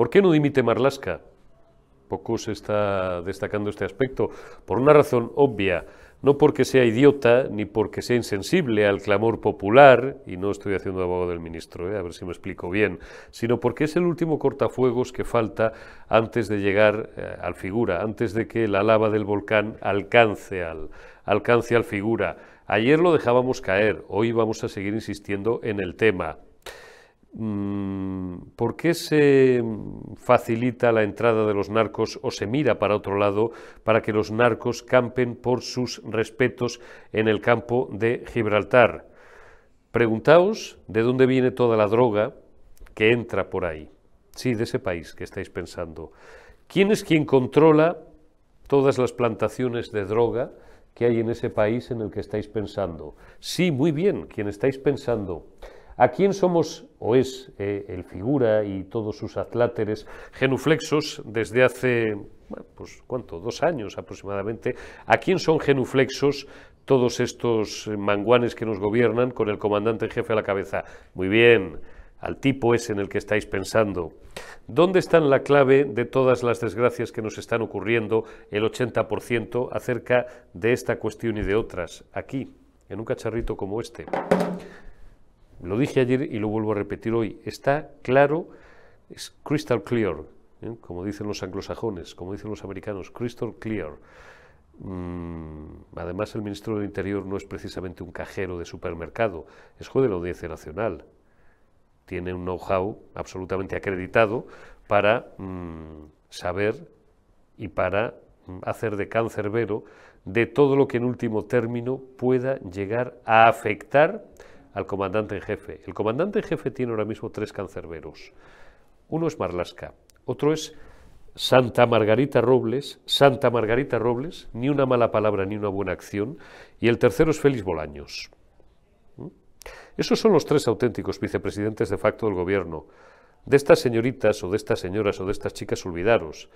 ¿Por qué no dimite Marlasca? Poco se está destacando este aspecto, por una razón obvia no porque sea idiota ni porque sea insensible al clamor popular, y no estoy haciendo abogado del ministro, ¿eh? a ver si me explico bien, sino porque es el último cortafuegos que falta antes de llegar eh, al figura, antes de que la lava del volcán alcance al, alcance al figura. Ayer lo dejábamos caer, hoy vamos a seguir insistiendo en el tema. Mm, ¿Por qué se facilita la entrada de los narcos o se mira para otro lado para que los narcos campen por sus respetos en el campo de Gibraltar? Preguntaos de dónde viene toda la droga que entra por ahí. Sí, de ese país que estáis pensando. ¿Quién es quien controla todas las plantaciones de droga que hay en ese país en el que estáis pensando? Sí, muy bien, quien estáis pensando. ¿A quién somos, o es eh, el figura y todos sus atláteres genuflexos desde hace, pues cuánto, dos años aproximadamente? ¿A quién son genuflexos todos estos manguanes que nos gobiernan con el comandante en jefe a la cabeza? Muy bien, al tipo ese en el que estáis pensando. ¿Dónde está la clave de todas las desgracias que nos están ocurriendo, el 80% acerca de esta cuestión y de otras? Aquí, en un cacharrito como este. Lo dije ayer y lo vuelvo a repetir hoy. Está claro, es crystal clear, ¿eh? como dicen los anglosajones, como dicen los americanos, crystal clear. Mm, además, el ministro del Interior no es precisamente un cajero de supermercado, es juez de la Audiencia Nacional. Tiene un know-how absolutamente acreditado para mm, saber y para mm, hacer de cancerbero de todo lo que en último término pueda llegar a afectar al comandante en jefe. El comandante en jefe tiene ahora mismo tres cancerberos. Uno es Marlasca, otro es Santa Margarita Robles, Santa Margarita Robles, ni una mala palabra ni una buena acción, y el tercero es Félix Bolaños. ¿Mm? Esos son los tres auténticos vicepresidentes de facto del gobierno. De estas señoritas o de estas señoras o de estas chicas olvidaros.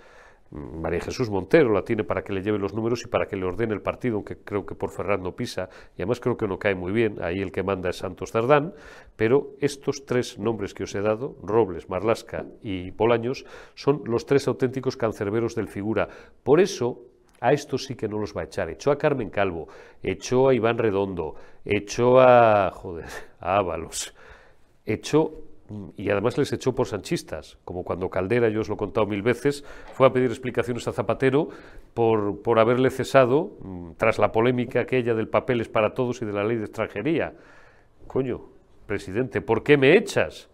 María Jesús Montero la tiene para que le lleve los números y para que le ordene el partido, aunque creo que por Fernando Pisa, y además creo que no cae muy bien, ahí el que manda es Santos Cerdán, pero estos tres nombres que os he dado, Robles, Marlasca y Bolaños, son los tres auténticos cancerberos del figura. Por eso, a estos sí que no los va a echar. Echó a Carmen Calvo, echó a Iván Redondo, echó a, joder, a Ábalos, echó y además les echó por sanchistas, como cuando Caldera, yo os lo he contado mil veces, fue a pedir explicaciones a Zapatero por, por haberle cesado mm, tras la polémica aquella del papeles para todos y de la ley de extranjería. Coño, presidente, ¿por qué me echas?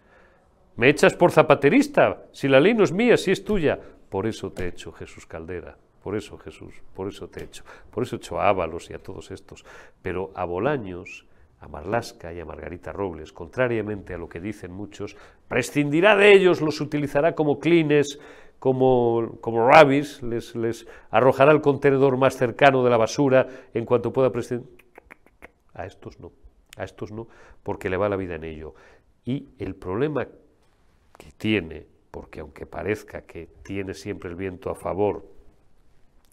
¿Me echas por zapaterista? Si la ley no es mía, si es tuya. Por eso te echo, Jesús Caldera. Por eso, Jesús, por eso te echo. Por eso echo a Ábalos y a todos estos. Pero a Bolaños a Marlasca y a Margarita Robles, contrariamente a lo que dicen muchos, prescindirá de ellos, los utilizará como clines, como, como rabbis, les, les arrojará al contenedor más cercano de la basura en cuanto pueda prescindir. A estos no, a estos no, porque le va la vida en ello. Y el problema que tiene, porque aunque parezca que tiene siempre el viento a favor,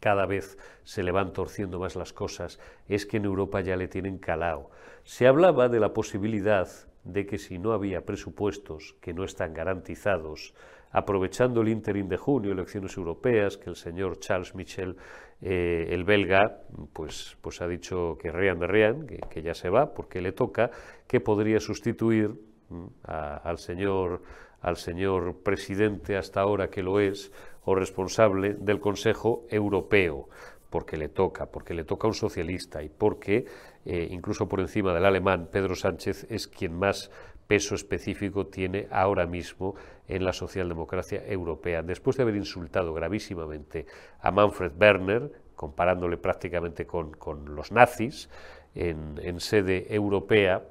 cada vez se le van torciendo más las cosas, es que en Europa ya le tienen calado. Se hablaba de la posibilidad de que si no había presupuestos que no están garantizados, aprovechando el interim de junio, elecciones europeas, que el señor Charles Michel, eh, el belga, pues, pues ha dicho que Rean de Rean, que, ya se va porque le toca, que podría sustituir mm, al, señor, al señor presidente hasta ahora que lo es, o responsable del Consejo Europeo, porque le toca, porque le toca a un socialista y porque, eh, incluso por encima del alemán, Pedro Sánchez es quien más peso específico tiene ahora mismo en la socialdemocracia europea. Después de haber insultado gravísimamente a Manfred Werner, comparándole prácticamente con, los nazis en sede europea,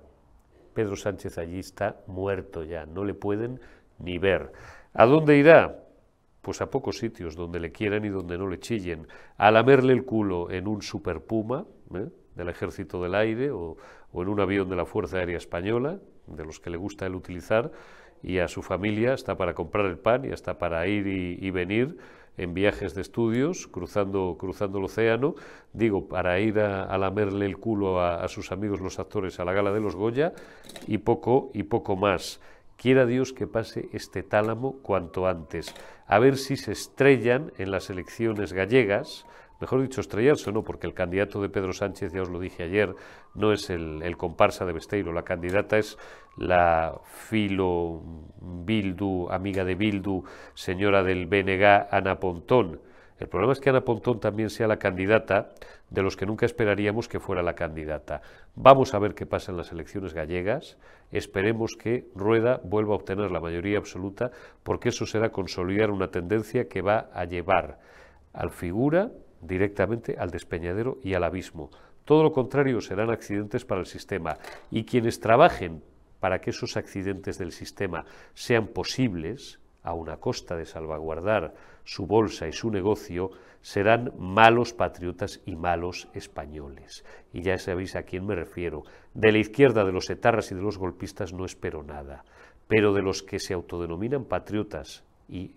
Pedro Sánchez allí está muerto ya, no le pueden ni ver. ¿A dónde irá? Pues a pocos sitios donde le quieran y donde no le chillen, a lamerle el culo en un super puma ¿eh? del ejército del aire o, en un avión de la Fuerza Aérea Española, de los que le gusta el utilizar, y a su familia está para comprar el pan y hasta para ir y, venir en viajes de estudios, cruzando, cruzando el océano, digo, para ir a, lamerle el culo a, a, sus amigos los actores a la gala de los Goya y poco, y poco más. Quiera Dios que pase este tálamo cuanto antes, a ver si se estrellan en las elecciones gallegas, mejor dicho, estrellarse no, porque el candidato de Pedro Sánchez, ya os lo dije ayer, no es el, comparsa de Besteiro, la candidata es la filo Bildu, amiga de Bildu, señora del BNG, Ana Pontón. El problema es que Ana Pontón también sea la candidata de los que nunca esperaríamos que fuera la candidata. Vamos a ver qué pasa en las elecciones gallegas. Esperemos que Rueda vuelva a obtener la mayoría absoluta, porque eso será consolidar una tendencia que va a llevar al figura directamente al despeñadero y al abismo. Todo lo contrario serán accidentes para el sistema. Y quienes trabajen para que esos accidentes del sistema sean posibles, a una costa de salvaguardar su bolsa y su negocio, serán malos patriotas y malos españoles. Y ya sabéis a quién me refiero. De la izquierda de los etarras y de los golpistas no espero nada, pero de los que se autodenominan patriotas y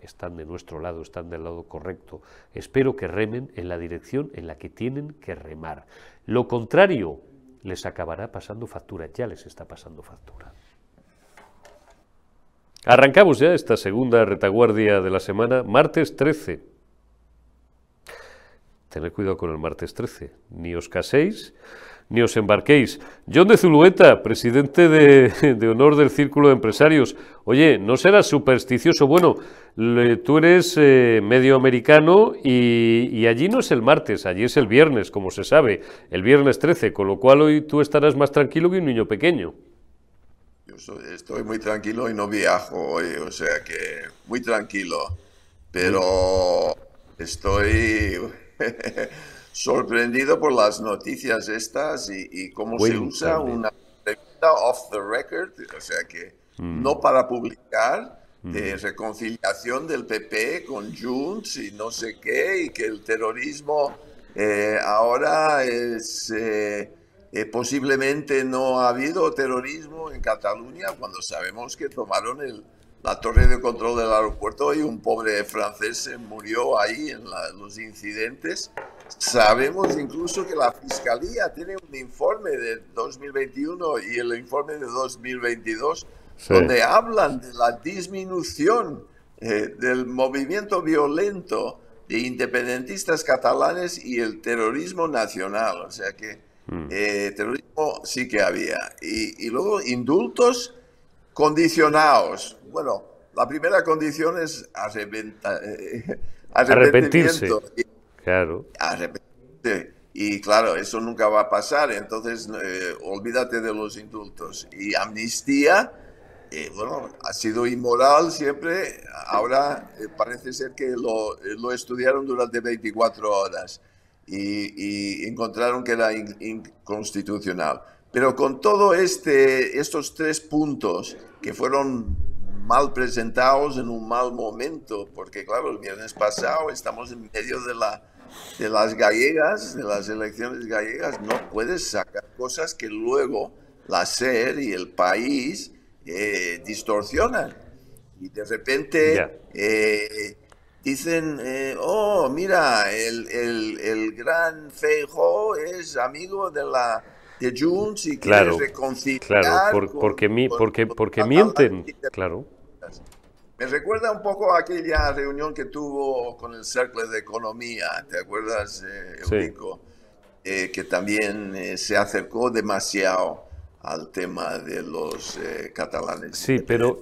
están de nuestro lado, están del lado correcto, espero que remen en la dirección en la que tienen que remar. Lo contrario les acabará pasando factura, ya les está pasando factura. Arrancamos ya esta segunda retaguardia de la semana, martes 13. Tened cuidado con el martes 13. Ni os caséis, ni os embarquéis. John de Zulueta, presidente de, honor del Círculo de Empresarios. Oye, no serás supersticioso. Bueno, tú eres eh, medio americano y, y, allí no es el martes, allí es el viernes, como se sabe, el viernes 13, con lo cual hoy tú estarás más tranquilo que un niño pequeño. Yo estoy muy tranquilo y no viajo hoy, o sea que muy tranquilo, pero estoy sorprendido por las noticias estas y, cómo se usa una pregunta off the record, o sea que mm. no para publicar, de mm. reconciliación del PP con Junts y no sé qué, y que el terrorismo eh, ahora es... Eh, eh, posiblemente no ha habido terrorismo en Cataluña cuando sabemos que tomaron el, la torre de control del aeropuerto y un pobre francés se murió ahí en los incidentes. Sabemos incluso que la Fiscalía tiene un informe de 2021 y el informe de 2022 donde hablan de la disminución eh, del movimiento violento de independentistas catalanes y el terrorismo nacional. O sea que Mm. Eh, terrorismo sí que había. Y, luego indultos condicionados. Bueno, la primera condición es eh, arrepentirse. Claro. Y claro, eso nunca va a pasar. Entonces, eh, olvídate de los indultos. Y amnistía, bueno, ha sido inmoral siempre. Ahora parece ser que lo, lo estudiaron durante 24 horas y, encontraron que era inconstitucional. Pero con todo este, estos tres puntos que fueron mal presentados en un mal momento, porque claro, el viernes pasado estamos en medio de, la, de las gallegas, de las elecciones gallegas, no puedes sacar cosas que luego la SER y el país eh, distorsionan. Y de repente eh, dicen, eh, oh, mira, el, el, el gran Feijo es amigo de la de Junts y claro, quiere reconciliar. Claro, porque, mi, porque, porque mienten, claro. Me recuerda un poco a aquella reunión que tuvo con el Cercle de Economía, ¿te acuerdas, eh, Eurico? Eh, que también eh, se acercó demasiado al tema de los eh, catalanes sí, pero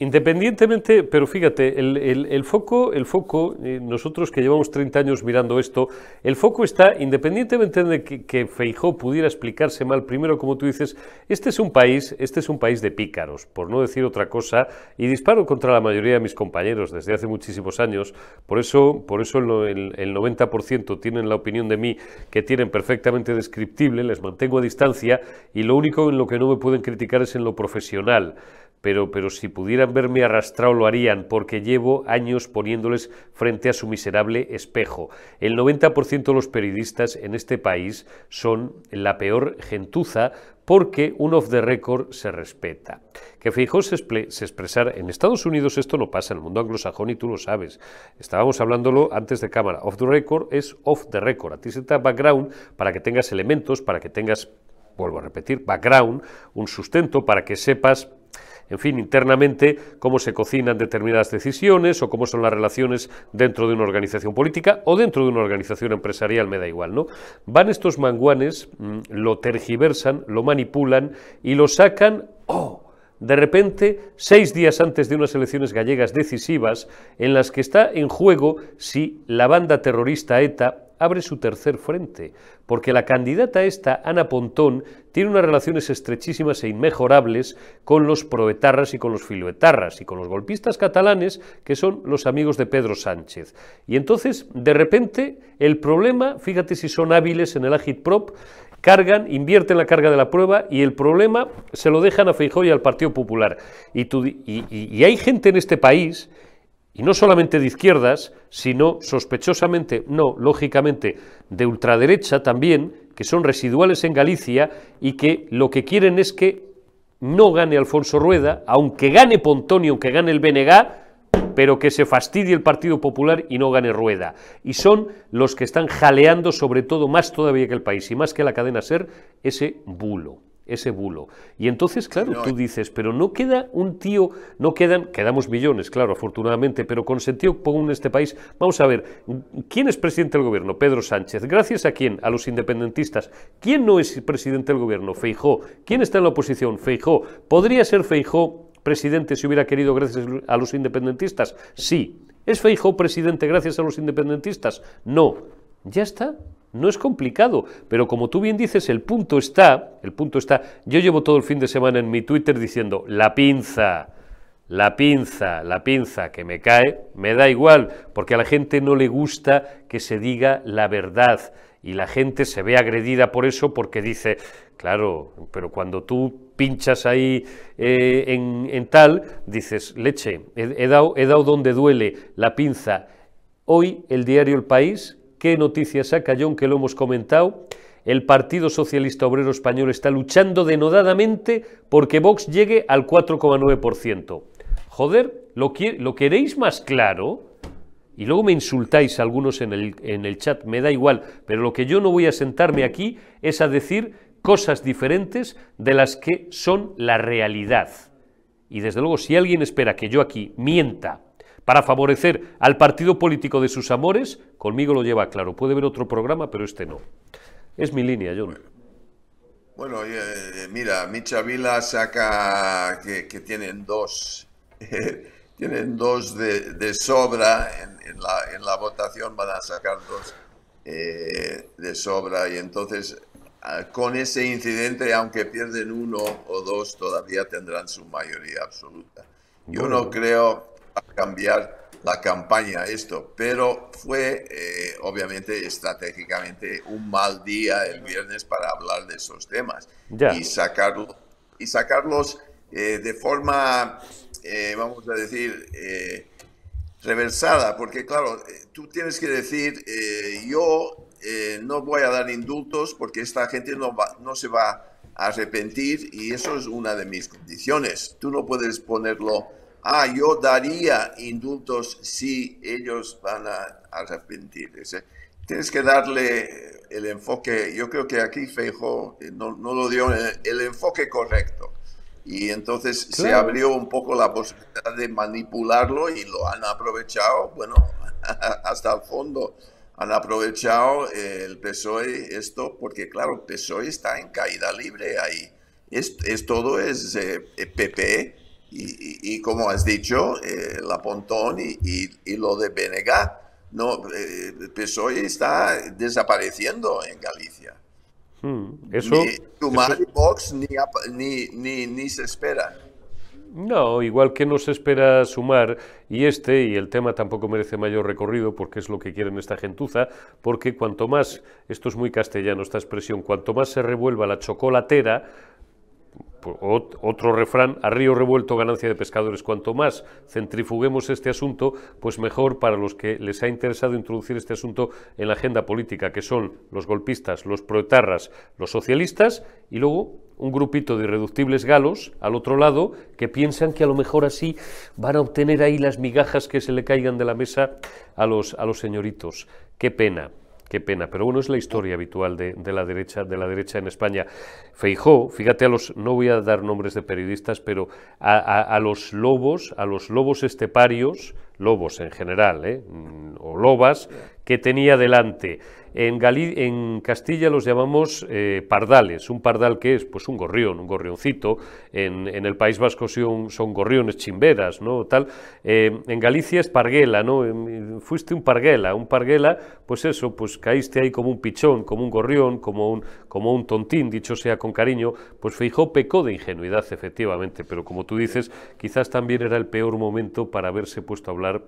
independientemente, pero fíjate, el, el, foco, el foco eh, nosotros que llevamos 30 años mirando esto, el foco está, independientemente de que, que, Feijó pudiera explicarse mal, primero, como tú dices, este es un país, este es un país de pícaros, por no decir otra cosa, y disparo contra la mayoría de mis compañeros desde hace muchísimos años, por eso, por eso el, el 90% tienen la opinión de mí que tienen perfectamente descriptible, les mantengo a distancia, y lo único en lo que no me pueden criticar es en lo profesional, pero, pero si pudieran verme arrastrado lo harían, porque llevo años poniéndoles frente a su miserable espejo. El 90% de los periodistas en este país son la peor gentuza porque un off the record se respeta. Que Feijóo se, se expresara en Estados Unidos esto no pasa, en el mundo anglosajón y tú lo sabes. Estábamos hablándolo antes de cámara. Off the record es off the record. A ti se te da background para que tengas elementos, para que tengas vuelvo a repetir, background, un sustento para que sepas en fin, internamente, cómo se cocinan determinadas decisiones o cómo son las relaciones dentro de una organización política o dentro de una organización empresarial, me da igual, ¿no? Van estos manguanes, mm, lo tergiversan, lo manipulan y lo sacan, ¡oh! De repente, seis días antes de unas elecciones gallegas decisivas, en las que está en juego si la banda terrorista ETA abre su tercer frente, porque la candidata esta, Ana Pontón, tiene unas relaciones estrechísimas e inmejorables con los proetarras y con los filoetarras y con los golpistas catalanes, que son los amigos de Pedro Sánchez. Y entonces, de repente, el problema, fíjate si son hábiles en el agitprop, cargan, invierten la carga de la prueba y el problema se lo dejan a Feijóo y al Partido Popular. Y, hay gente en este país y no solamente de izquierdas, sino sospechosamente, no, lógicamente, de ultraderecha también, que son residuales en Galicia y que lo que quieren es que no gane Alfonso Rueda, aunque gane Pontón y aunque gane el BNG, pero que se fastidie el Partido Popular y no gane Rueda. Y son los que están jaleando, sobre todo, más todavía que el país y más que la cadena SER, ese bulo ese bulo. Y entonces, claro, tú dices, pero no queda un tío, no quedan, quedamos millones, claro, afortunadamente, pero con sentido común en este país. Vamos a ver, ¿quién es presidente del gobierno? Pedro Sánchez. ¿Gracias a quién? A los independentistas. ¿Quién no es presidente del gobierno? Feijó. ¿Quién está en la oposición? Feijó. ¿Podría ser Feijó presidente si hubiera querido gracias a los independentistas? Sí. ¿Es Feijó presidente gracias a los independentistas? No. Ya está. No es complicado, pero como tú bien dices, el punto está, el punto está, yo llevo todo el fin de semana en mi Twitter diciendo, la pinza, la pinza, la pinza que me cae, me da igual, porque a la gente no le gusta que se diga la verdad y la gente se ve agredida por eso porque dice, claro, pero cuando tú pinchas ahí eh, en, tal, dices, leche, he, dado, he dado donde duele la pinza. Hoy el diario El País ¿Qué noticias saca John que lo hemos comentado? El Partido Socialista Obrero Español está luchando denodadamente porque Vox llegue al 4,9%. Joder, ¿lo, ¿lo, queréis más claro? Y luego me insultáis algunos en el, en el chat, me da igual, pero lo que yo no voy a sentarme aquí es a decir cosas diferentes de las que son la realidad. Y desde luego, si alguien espera que yo aquí mienta para favorecer al partido político de sus amores, conmigo lo lleva claro. Puede ver otro programa, pero este no. Es mi línea, John. Bueno, eh, mira, Micha Vila saca que, tienen dos, tienen dos de, sobra en, la, votación, van a sacar dos eh, de sobra y entonces ah, con ese incidente, aunque pierden uno o dos, todavía tendrán su mayoría absoluta. Yo no creo, cambiar la campaña esto, pero fue eh, obviamente estratégicamente un mal día el viernes para hablar de esos temas y, sacarlo, y sacarlos eh, de forma, eh, vamos a decir, reversada, porque claro, tú tienes que decir, yo no voy a dar indultos porque esta gente no, va, no se va a arrepentir y eso es una de mis condiciones. Tú no puedes ponerlo ah, yo daría indultos si ellos van a arrepentirse. Tienes que darle el enfoque, yo creo que aquí Feijo eh, no, no lo dio el, enfoque correcto. Y entonces se abrió un poco la posibilidad de manipularlo y lo han aprovechado, bueno, hasta el fondo han aprovechado el PSOE esto, porque claro, el PSOE está en caída libre ahí. Es, es todo es PP y, como has dicho, eh, la Pontón y, lo de Benega, no, eh, PSOE está desapareciendo en Galicia. Hmm, eso, ni Vox ni, ni, ni, se espera. No, igual que no se espera sumar, y este, y el tema tampoco merece mayor recorrido porque es lo que quieren esta gentuza, porque cuanto más, esto es muy castellano esta expresión, cuanto más se revuelva la chocolatera, otro refrán, a río revuelto ganancia de pescadores. Cuanto más centrifuguemos este asunto, pues mejor para los que les ha interesado introducir este asunto en la agenda política, que son los golpistas, los proetarras, los socialistas y luego un grupito de irreductibles galos al otro lado que piensan que a lo mejor así van a obtener ahí las migajas que se le caigan de la mesa a los, a los señoritos. Qué pena. Qué pena, pero bueno, es la historia habitual de, la derecha, de la derecha en España. Feijó, fíjate a los, no voy a dar nombres de periodistas, pero a, los lobos, a los lobos esteparios, lobos en general, ¿eh? o lobas, que tenía delante en, en Castilla los llamamos eh, pardales. Un pardal que es pues un gorrión, un gorrioncito. En, el País Vasco son, son, gorriones chimberas, ¿no? Tal. Eh, en Galicia es parguela, ¿no? Fuiste un parguela, un parguela, pues eso, pues caíste ahí como un pichón, como un gorrión, como un, como un tontín, dicho sea con cariño, pues Feijó pecó de ingenuidad, efectivamente, pero como tú dices, quizás también era el peor momento para haberse puesto a hablar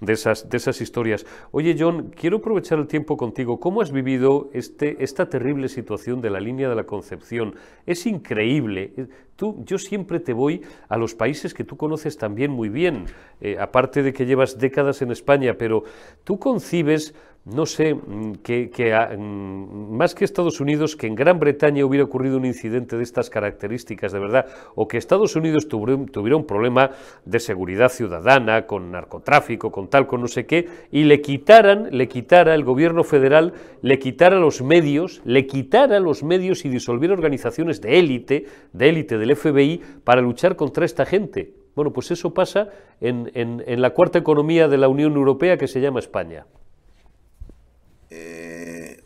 de esas, de esas historias. Oye, John, quiero aprovechar el tiempo contigo. ¿Cómo has vivido este, esta terrible situación de la línea de la Concepción? Es increíble. Tú, yo siempre te voy a los países que tú conoces también muy bien, eh, aparte de que llevas décadas en España, pero tú concibes no sé, mm, que, mm, más que Estados Unidos, que en Gran Bretaña hubiera ocurrido un incidente de estas características, de verdad, o que Estados Unidos tuviera, un problema de seguridad ciudadana, con narcotráfico, con tal, con no sé qué, y le quitaran, le quitara el gobierno federal, le quitara los medios, le quitara los medios y disolviera organizaciones de élite, de élite del FBI, para luchar contra esta gente. Bueno, pues eso pasa en la cuarta economía de la Unión Europea que se llama España. Eh,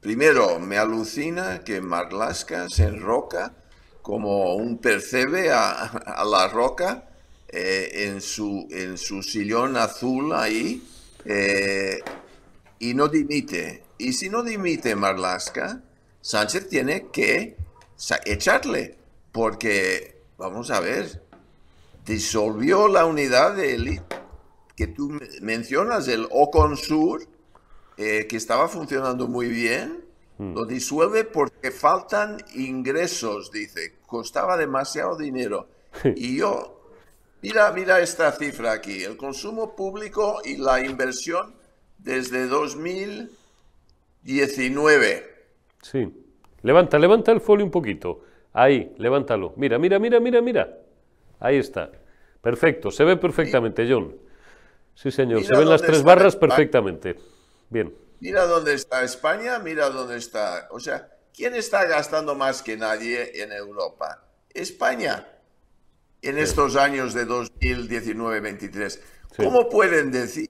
primero, me alucina que Marlaska se enroca como un percebe a, la roca eh, en, su, en su sillón azul ahí eh, y no dimite. Y si no dimite Marlaska, Sánchez tiene que echarle, porque, vamos a ver, disolvió la unidad de élite que tú mencionas, el Oconsur, eh, que estaba funcionando muy bien, hmm. lo disuelve porque faltan ingresos, dice, costaba demasiado dinero. y yo, mira, mira esta cifra aquí, el consumo público y la inversión desde 2019. Sí, levanta, levanta el folio un poquito. Ahí, levántalo. Mira, mira, mira, mira, mira. Ahí está. Perfecto, se ve perfectamente, John. Sí, señor, se ven las tres barras perfectamente. Bien. Mira dónde está España, mira dónde está. O sea, ¿quién está gastando más que nadie en Europa? España. En estos años de 2019-23. ¿Cómo pueden decir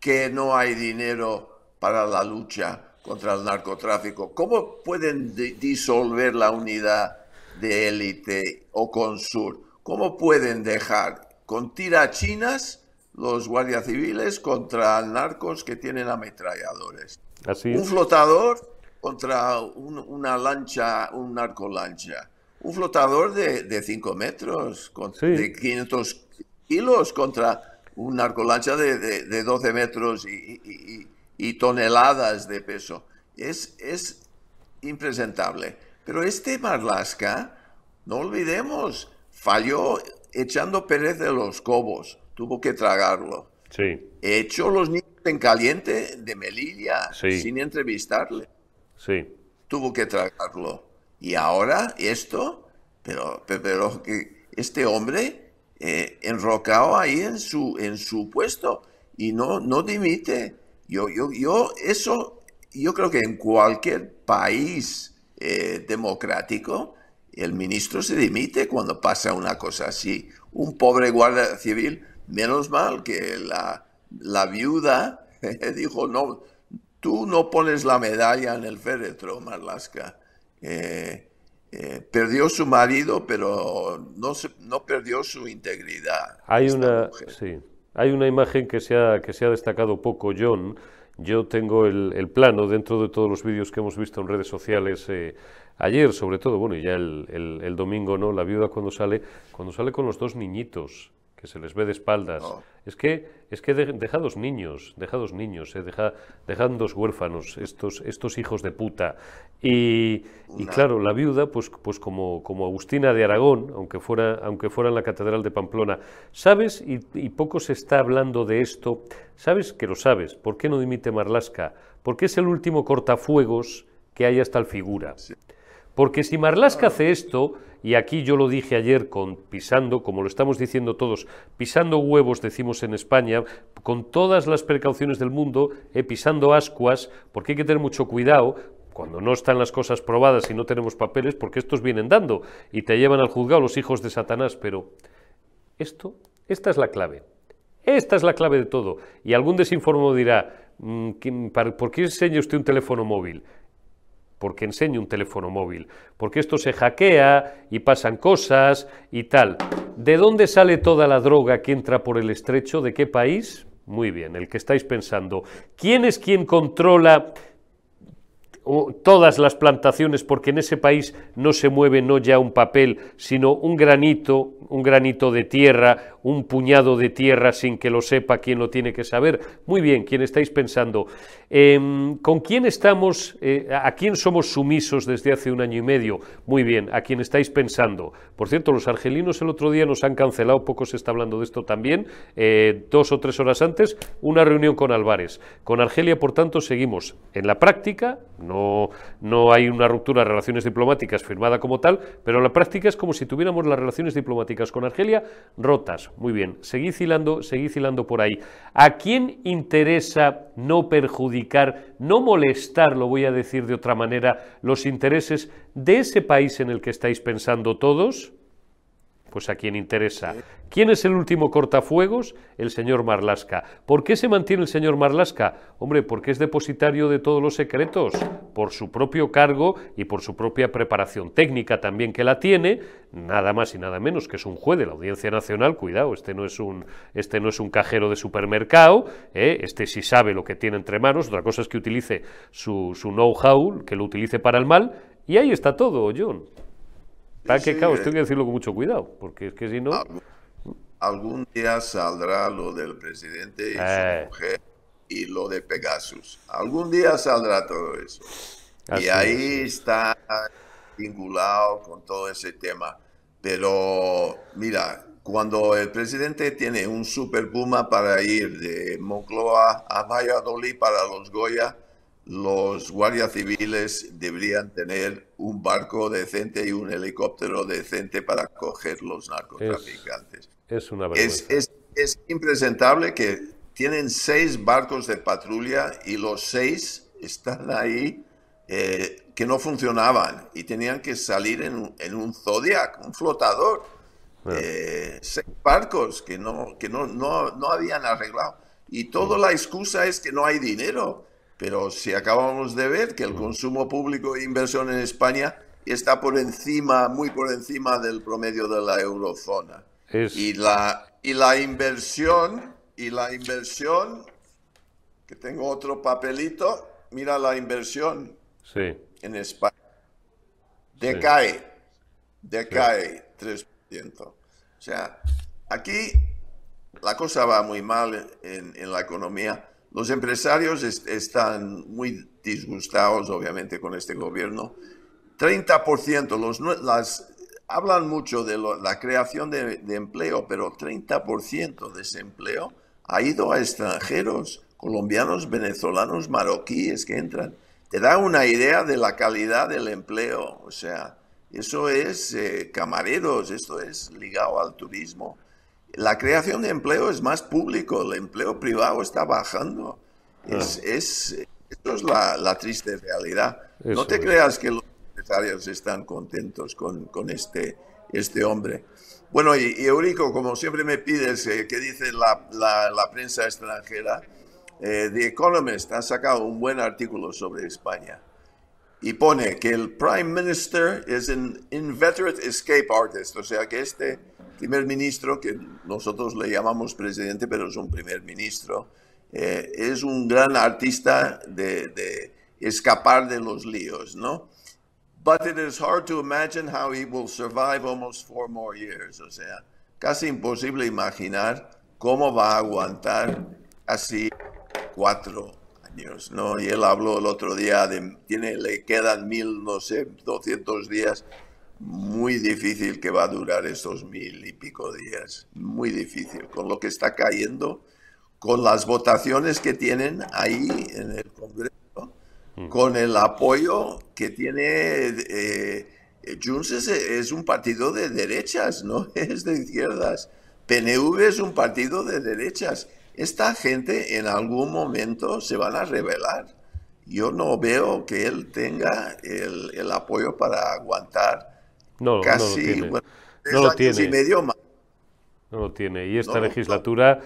que no hay dinero para la lucha contra el narcotráfico? ¿Cómo pueden disolver la unidad de élite o con sur? ¿Cómo pueden dejar con tirachinas los guardias civiles contra narcos que tienen ametralladores. Un flotador contra una lancha, un narcolancha. Un flotador de 5 metros, de 500 kilos contra un narcolancha de, de, 12 metros y, toneladas de peso. Es, es impresentable. Pero este Marlaska, no olvidemos, falló echando perez de los cobos tuvo que tragarlo. Sí. Echó los niños en caliente de Melilla sin entrevistarle. Sí. Tuvo que tragarlo. Y ahora esto, pero, pero que este hombre eh, enrocado ahí en su, en su puesto y no, no dimite. Yo, yo, yo, eso, yo creo que en cualquier país eh, democrático, el ministro se dimite cuando pasa una cosa así. Un pobre guardia civil Menos mal que la, la viuda dijo, no, tú no pones la medalla en el féretro, Marlaska. Eh, eh, perdió su marido, pero no, no perdió su integridad. Hay una, sí, hay una imagen que se, ha, que se ha destacado poco, John. Yo tengo el, el plano dentro de todos los vídeos que hemos visto en redes sociales eh, ayer, sobre todo, bueno, y ya el, el, el, domingo, ¿no? La viuda cuando sale, cuando sale con los dos niñitos que se les ve de espaldas. Es que, es que dejados niños, dejados niños, eh, deja, dejan dos huérfanos, estos, estos hijos de puta. Y, y, claro, la viuda, pues, pues como, como Agustina de Aragón, aunque fuera, aunque fuera en la Catedral de Pamplona, ¿sabes? Y, y, poco se está hablando de esto. ¿Sabes que lo sabes? ¿Por qué no dimite Marlasca? Porque es el último cortafuegos que hay hasta el figura. Porque si Marlaska hace esto, y aquí yo lo dije ayer con pisando, como lo estamos diciendo todos, pisando huevos decimos en España, con todas las precauciones del mundo, eh, pisando ascuas, porque hay que tener mucho cuidado, cuando no están las cosas probadas y no tenemos papeles, porque estos vienen dando y te llevan al juzgado los hijos de Satanás, pero esto, esta es la clave. Esta es la clave de todo. Y algún desinformo dirá, mm, ¿por qué enseña usted un teléfono móvil? Porque enseña un teléfono móvil. Porque esto se hackea y pasan cosas y tal. ¿De dónde sale toda la droga que entra por el estrecho? ¿De qué país? Muy bien, el que estáis pensando. ¿Quién es quien controla todas las plantaciones, porque en ese país no se mueve no ya un papel, sino un granito, un granito de tierra, un puñado de tierra sin que lo sepa quien lo tiene que saber. Muy bien, quien estáis pensando, em, ¿con quién estamos, eh, a quién somos sumisos desde hace un año y medio? Muy bien, a quien estáis pensando. Por cierto, los argelinos el otro día nos han cancelado, poco se está hablando de esto también, eh, dos o tres horas antes, una reunión con Álvarez. Con Argelia, por tanto, seguimos en la práctica, no, no hay una ruptura de relaciones diplomáticas firmada como tal, pero en la práctica es como si tuviéramos las relaciones diplomáticas con Argelia rotas. Muy bien, seguid hilando, seguid hilando por ahí. ¿A quién interesa no perjudicar, no molestar, lo voy a decir de otra manera, los intereses de ese país en el que estáis pensando todos? Pues a quién interesa. ¿Quién es el último cortafuegos? El señor Marlasca. ¿Por qué se mantiene el señor Marlasca? Hombre, porque es depositario de todos los secretos, por su propio cargo y por su propia preparación técnica también que la tiene, nada más y nada menos que es un juez de la Audiencia Nacional, cuidado, este no es un, este no es un cajero de supermercado, ¿eh? este sí sabe lo que tiene entre manos, otra cosa es que utilice su, su know-how, que lo utilice para el mal, y ahí está todo, John. ¿Para qué caos? Tengo que decirlo con mucho cuidado, porque es que si no... Algún día saldrá lo del presidente y su eh. mujer y lo de Pegasus. Algún día saldrá todo eso. y ahí está vinculado con todo ese tema. Pero mira, cuando el presidente tiene un super puma para ir de Moncloa a Valladolid para los Goya, los guardias civiles deberían tener un barco decente y un helicóptero decente para coger los narcotraficantes. Es, una es, es, impresentable que tienen seis barcos de patrulla y los seis están ahí eh, que no funcionaban y tenían que salir en un, en un Zodiac, un flotador. Eh, seis barcos que, no, que no, no, no habían arreglado. Y toda la excusa es que no hay dinero. Pero si acabamos de ver que el consumo público e inversión en España está por encima, muy por encima del promedio de la eurozona. Y, la, y la inversión, y la inversión, que tengo otro papelito, mira la inversión en España. Decae, decae 3%. O sea, aquí la cosa va muy mal en, en la economía los empresarios están muy disgustados, obviamente, con este gobierno. 30%, los, las, hablan mucho de la creación de, empleo, pero 30% de ese empleo ha ido a extranjeros, colombianos, venezolanos, marroquíes que entran. Te da una idea de la calidad del empleo. O sea, eso es eh, camareros, esto es ligado al turismo. La creación de empleo es más público, el empleo privado está bajando. Es, ah. es, esto es la, triste realidad. no te creas que los empresarios están contentos con, con este, este hombre. Bueno, y, Eurico, como siempre me pides, eh, ¿qué dice la, la, prensa extranjera? Eh, The Economist ha sacado un buen artículo sobre España y pone que el Prime Minister es un inveterate escape artist, o sea que este primer ministro, que nosotros le llamamos presidente, pero es un primer ministro, eh, es un gran artista de, escapar de los líos, ¿no? But it is hard to imagine how he will survive almost four more years. O sea, casi imposible imaginar cómo va a aguantar casi cuatro años, ¿no? Y él habló el otro día de, tiene, le quedan mil, no sé, doscientos días muy difícil que va a durar estos mil y pico días, muy difícil, con lo que está cayendo, con las votaciones que tienen ahí en el Congreso, mm. con el apoyo que tiene eh, Junts es, un partido de derechas, no es de izquierdas. PNV es un partido de derechas. Esta gente en algún momento se van a rebelar. Yo no veo que él tenga el, apoyo para aguantar no, casi no lo tiene. no y medio más. No lo tiene. Y esta legislatura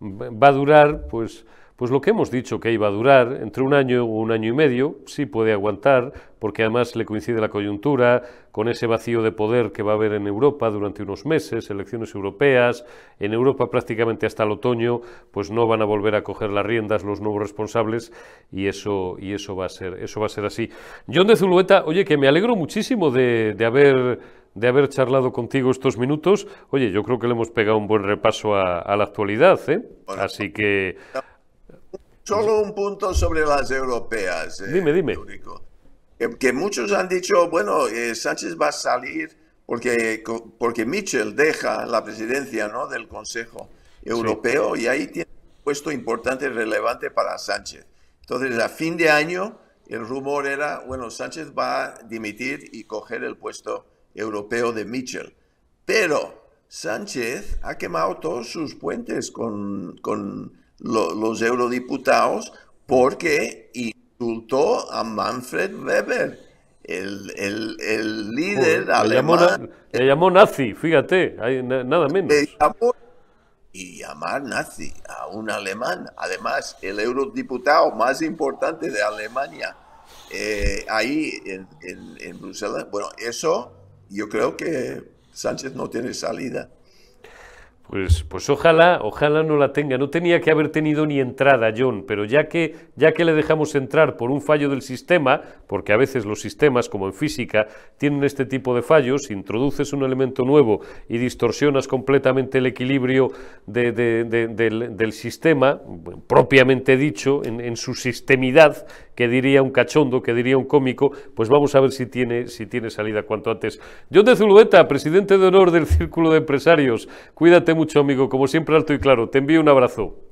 va a durar, pues pues lo que hemos dicho que iba a durar, entre un año o un año y medio, sí puede aguantar, porque además le coincide la coyuntura con ese vacío de poder que va a haber en Europa durante unos meses, elecciones europeas, en Europa prácticamente hasta el otoño, pues no van a volver a coger las riendas los nuevos responsables y eso, y eso, va, a ser, eso va a ser así. John de Zulueta, oye, que me alegro muchísimo de, haber de haber charlado contigo estos minutos. Oye, yo creo que le hemos pegado un buen repaso a, la actualidad, ¿eh? Así que Solo un punto sobre las europeas. Eh, dime, dime. Que, muchos han dicho, bueno, eh, Sánchez va a salir porque, porque Mitchell deja la presidencia ¿no? del Consejo Europeo y ahí tiene un puesto importante, relevante para Sánchez. Entonces, a fin de año, el rumor era, bueno, Sánchez va a dimitir y coger el puesto europeo de Mitchell. Pero Sánchez ha quemado todos sus puentes con, con los eurodiputados porque insultó a Manfred Weber, el, el, líder alemán. le llamó nazi, fíjate, nada menos. y llamar nazi a un alemán, además el eurodiputado más importante de Alemania, eh, ahí en, en Bruselas, bueno, eso yo creo que Sánchez no tiene salida. Pues, pues ojalá, ojalá no la tenga. No tenía que haber tenido ni entrada, John, pero ya que, ya que le dejamos entrar por un fallo del sistema, porque a veces los sistemas, como en física, tienen este tipo de fallos, introduces un elemento nuevo y distorsionas completamente el equilibrio del, sistema, propiamente dicho, en, en su sistemidad, que diría un cachondo, que diría un cómico, pues vamos a ver si tiene, si tiene salida cuanto antes. John de Zulueta, presidente de honor del Círculo de Empresarios, cuídate mucho, amigo, como siempre alto y claro. Te envío un abrazo.